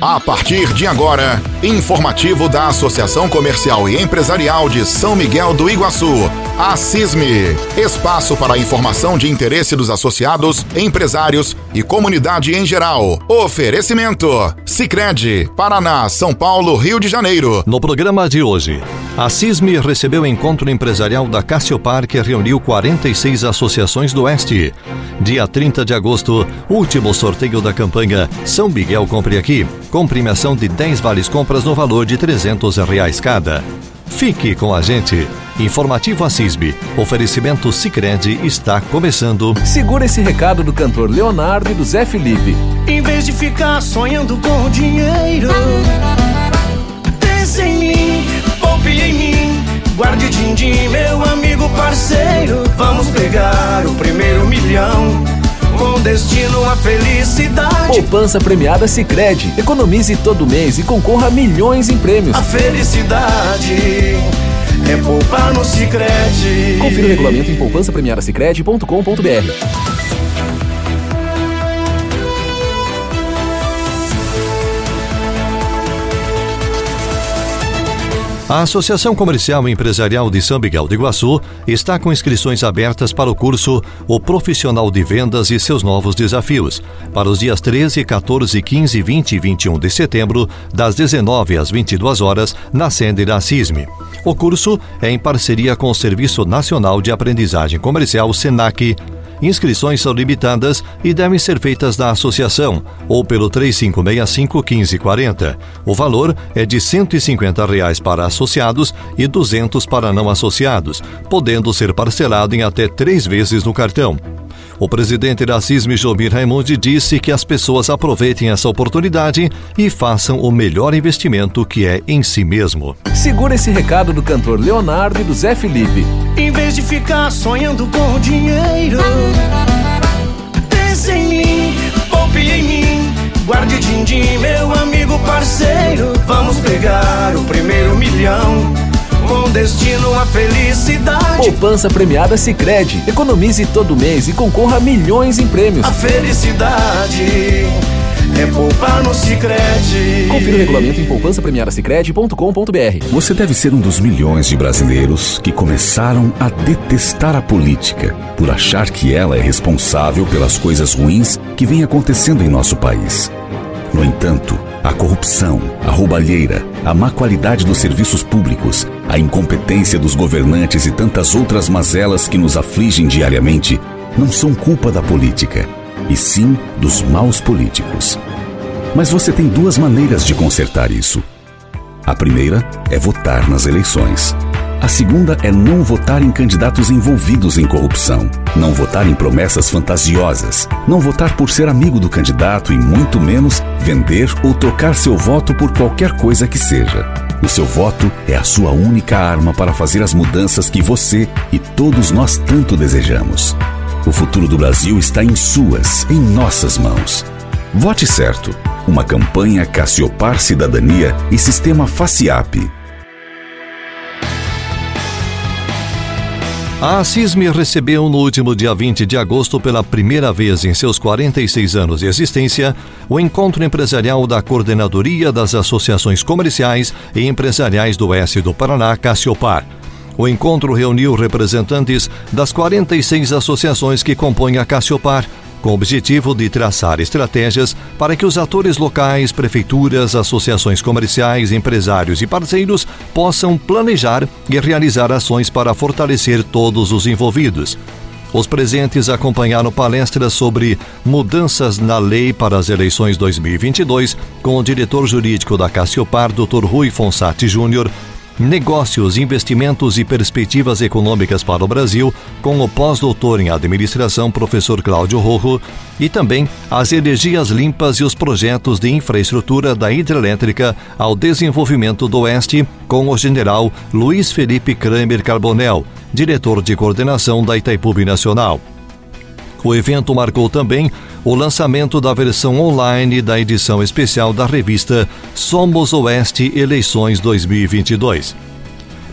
A partir de agora, informativo da Associação Comercial e Empresarial de São Miguel do Iguaçu, a CISME. Espaço para informação de interesse dos associados, empresários e comunidade em geral. Oferecimento: Sicredi, Paraná, São Paulo, Rio de Janeiro. No programa de hoje, a CISME recebeu o encontro empresarial da Cassiopar que reuniu 46 associações do Oeste. Dia 30 de agosto, último sorteio da campanha São Miguel Compre Aqui com premiação de 10 vales compras no valor de 300 reais cada. Fique com a gente. Informativo Assisbe. Oferecimento Sicredi está começando. Segura esse recado do cantor Leonardo e do Zé Felipe. Em vez de ficar sonhando com dinheiro, pense em mim, poupe em mim. Guarde din-din, meu amigo parceiro. Vamos pegar o primeiro milhão com destino à felicidade. Poupança premiada Sicredi. Economize todo mês e concorra a milhões em prêmios. A felicidade é poupar no Sicredi. Confira o regulamento em poupança premiada A Associação Comercial e Empresarial de São Miguel do Iguaçu está com inscrições abertas para o curso O Profissional de Vendas e seus novos desafios, para os dias 13, 14, 15, 20 e 21 de setembro, das 19 às 22 horas, na sede da CISME. O curso é em parceria com o Serviço Nacional de Aprendizagem Comercial, SENAC, Inscrições são limitadas e devem ser feitas na associação ou pelo 3565 1540. O valor é de 150 reais para associados e 200 para não associados, podendo ser parcelado em até três vezes no cartão. O presidente da CISM, Jomir Raimundi, disse que as pessoas aproveitem essa oportunidade e façam o melhor investimento que é em si mesmo. Segura esse recado do cantor Leonardo e do Zé Felipe. Em vez de ficar sonhando com dinheiro, pense em mim, poupe em mim. Guarde din-din, meu amigo parceiro. Vamos pegar o primeiro milhão com destino à felicidade. Poupança premiada Sicredi. Economize todo mês e concorra a milhões em prêmios. A felicidade é poupar no Sicredi. Confira o regulamento em poupança premiada Você deve ser um dos milhões de brasileiros que começaram a detestar a política por achar que ela é responsável pelas coisas ruins que vêm acontecendo em nosso país. No entanto, a corrupção, a roubalheira, a má qualidade dos serviços públicos, a incompetência dos governantes e tantas outras mazelas que nos afligem diariamente não são culpa da política, e sim dos maus políticos. Mas você tem duas maneiras de consertar isso. A primeira é votar nas eleições. A segunda é não votar em candidatos envolvidos em corrupção, não votar em promessas fantasiosas, não votar por ser amigo do candidato e muito menos vender ou trocar seu voto por qualquer coisa que seja. O seu voto é a sua única arma para fazer as mudanças que você e todos nós tanto desejamos. O futuro do Brasil está em suas, em nossas mãos. Vote certo. Uma campanha Cassiopar Cidadania e Sistema FACIAP. A CISME recebeu no último dia 20 de agosto, pela primeira vez em seus 46 anos de existência, o encontro empresarial da Coordenadoria das Associações Comerciais e Empresariais do Oeste do Paraná, Cassiopar. O encontro reuniu representantes das 46 associações que compõem a Cassiopar, com o objetivo de traçar estratégias para que os atores locais, prefeituras, associações comerciais, empresários e parceiros possam planejar e realizar ações para fortalecer todos os envolvidos. Os presentes acompanharam palestras sobre mudanças na lei para as eleições 2022 com o diretor jurídico da Cassiopar, Dr. Rui Fonsati Júnior, Negócios, Investimentos e Perspectivas Econômicas para o Brasil, com o pós-doutor em administração, professor Cláudio Rojo, e também as energias limpas e os projetos de infraestrutura da hidrelétrica ao desenvolvimento do Oeste, com o general Luiz Felipe Kramer Carbonel, diretor de coordenação da Itaipu Nacional. O evento marcou também o lançamento da versão online da edição especial da revista Somos Oeste Eleições 2022.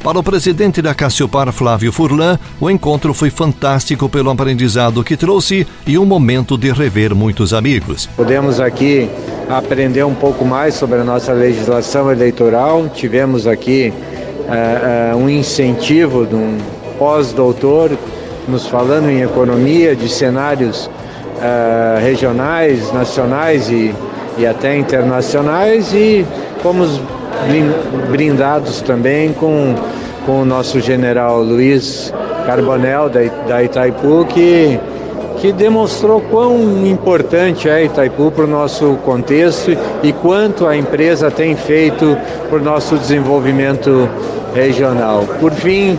Para o presidente da Cassiopar, Flávio Furlan, o encontro foi fantástico pelo aprendizado que trouxe e um momento de rever muitos amigos. Podemos aqui aprender um pouco mais sobre a nossa legislação eleitoral. Tivemos aqui uh, uh, um incentivo de um pós-doutor nos falando em economia, de cenários uh, regionais, nacionais e, e até internacionais e fomos brindados também com, com o nosso general Luiz Carbonel da, da Itaipu que que demonstrou quão importante é Itaipu para o nosso contexto e quanto a empresa tem feito para o nosso desenvolvimento regional. Por fim,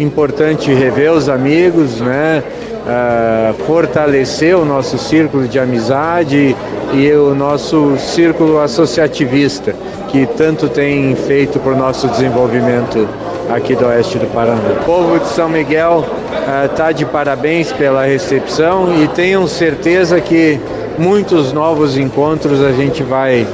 importante rever os amigos, né? Uh, fortalecer o nosso círculo de amizade e o nosso círculo associativista, que tanto tem feito para o nosso desenvolvimento aqui do oeste do Paraná. O povo de São Miguel está uh, de parabéns pela recepção e tenham certeza que muitos novos encontros a gente vai,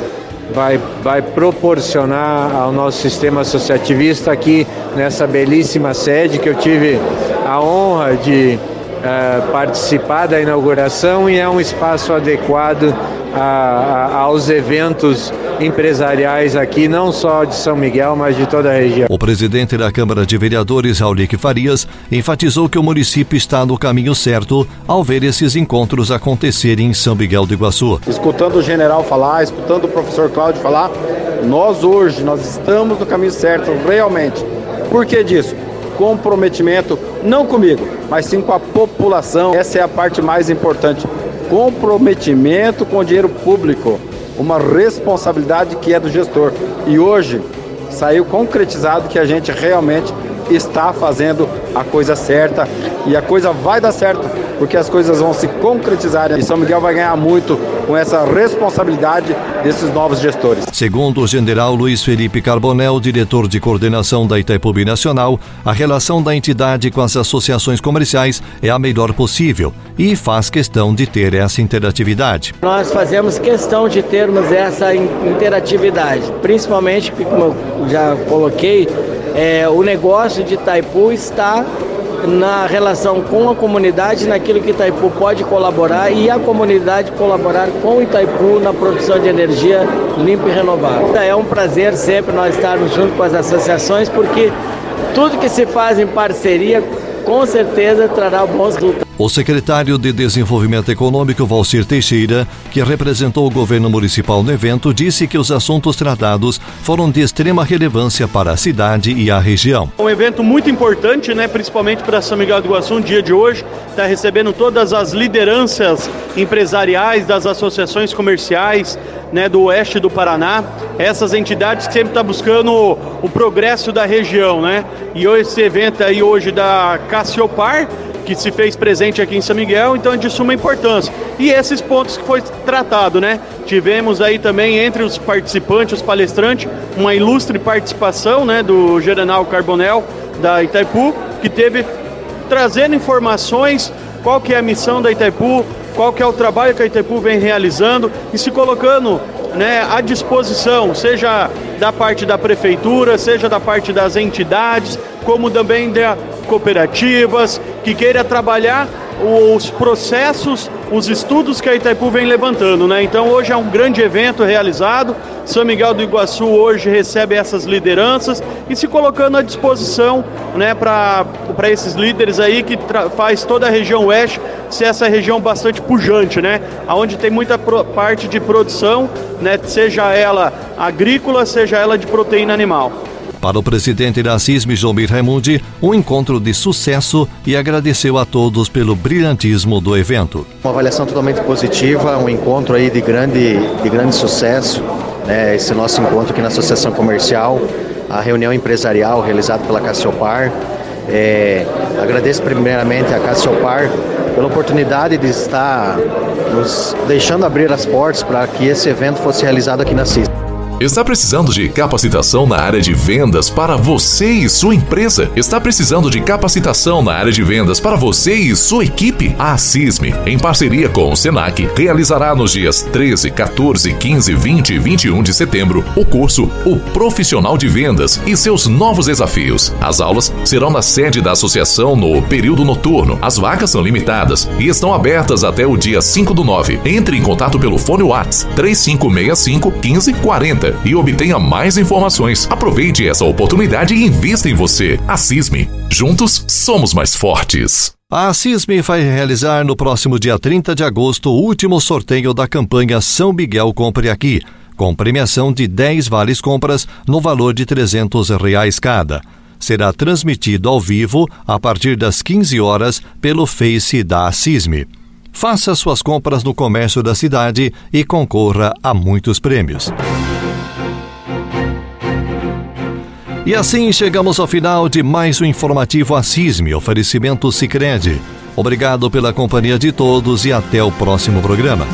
vai, vai proporcionar ao nosso sistema associativista aqui nessa belíssima sede que eu tive a honra de uh, participar da inauguração e é um espaço adequado a, a, aos eventos empresariais aqui, não só de São Miguel, mas de toda a região. O presidente da Câmara de Vereadores, Raulíque Farias, enfatizou que o município está no caminho certo ao ver esses encontros acontecerem em São Miguel do Iguaçu. Escutando o general falar, escutando o professor Cláudio falar, nós hoje, nós estamos no caminho certo, realmente. Por que disso? Comprometimento, não comigo, mas sim com a população. Essa é a parte mais importante. Comprometimento com o dinheiro público uma responsabilidade que é do gestor. E hoje saiu concretizado que a gente realmente está fazendo a coisa certa e a coisa vai dar certo, porque as coisas vão se concretizar e São Miguel vai ganhar muito com essa responsabilidade desses novos gestores. Segundo o general Luiz Felipe Carbonel, diretor de coordenação da Itaipu Nacional, a relação da entidade com as associações comerciais é a melhor possível e faz questão de ter essa interatividade. Nós fazemos questão de termos essa interatividade, principalmente, como eu já coloquei, é, o negócio de Itaipu está na relação com a comunidade, naquilo que Itaipu pode colaborar e a comunidade colaborar com Itaipu na produção de energia limpa e renovável. É um prazer sempre nós estarmos junto com as associações, porque tudo que se faz em parceria com certeza trará bons resultados. O secretário de Desenvolvimento Econômico, Valcir Teixeira, que representou o governo municipal no evento, disse que os assuntos tratados foram de extrema relevância para a cidade e a região. Um evento muito importante, né, principalmente para São Miguel do Iguaçu, no dia de hoje, está recebendo todas as lideranças empresariais das associações comerciais, né, do oeste do Paraná, essas entidades que sempre estão tá buscando o, o, progresso da região, né? E esse evento aí hoje da Cassiopar que se fez presente aqui em São Miguel, então é de suma importância. E esses pontos que foi tratado, né? Tivemos aí também entre os participantes, os palestrantes, uma ilustre participação, né, do General Carbonel da Itaipu, que teve trazendo informações, qual que é a missão da Itaipu, qual que é o trabalho que a Itaipu vem realizando e se colocando né, à disposição, seja da parte da prefeitura, seja da parte das entidades, como também da cooperativas, que queira trabalhar os processos, os estudos que a Itaipu vem levantando, né? Então hoje é um grande evento realizado. São Miguel do Iguaçu hoje recebe essas lideranças e se colocando à disposição, né, para esses líderes aí que faz toda a região oeste ser essa região bastante pujante, né? Aonde tem muita parte de produção, né, seja ela agrícola, seja ela de proteína animal. Para o presidente da CISM, Jomir Raimundi, um encontro de sucesso e agradeceu a todos pelo brilhantismo do evento. Uma avaliação totalmente positiva, um encontro aí de grande, de grande sucesso, né, esse nosso encontro aqui na Associação Comercial, a reunião empresarial realizada pela Cassiopar. É, agradeço primeiramente a Cassiopar pela oportunidade de estar nos deixando abrir as portas para que esse evento fosse realizado aqui na CISM. Está precisando de capacitação na área de vendas para você e sua empresa? Está precisando de capacitação na área de vendas para você e sua equipe? A CISME, em parceria com o SENAC, realizará nos dias 13, 14, 15, 20 e 21 de setembro o curso O Profissional de Vendas e seus novos desafios. As aulas serão na sede da associação no período noturno. As vagas são limitadas e estão abertas até o dia 5 do 9. Entre em contato pelo fone WhatsApp 3565 1540 e obtenha mais informações. Aproveite essa oportunidade e invista em você. A CISME. Juntos somos mais fortes. A CISME vai realizar no próximo dia 30 de agosto o último sorteio da campanha São Miguel Compre Aqui, com premiação de 10 vales compras no valor de 300 reais cada. Será transmitido ao vivo a partir das 15 horas pelo Face da CISME. Faça suas compras no comércio da cidade e concorra a muitos prêmios. E assim chegamos ao final de mais um informativo Assisme, oferecimento Sicredi. Obrigado pela companhia de todos e até o próximo programa.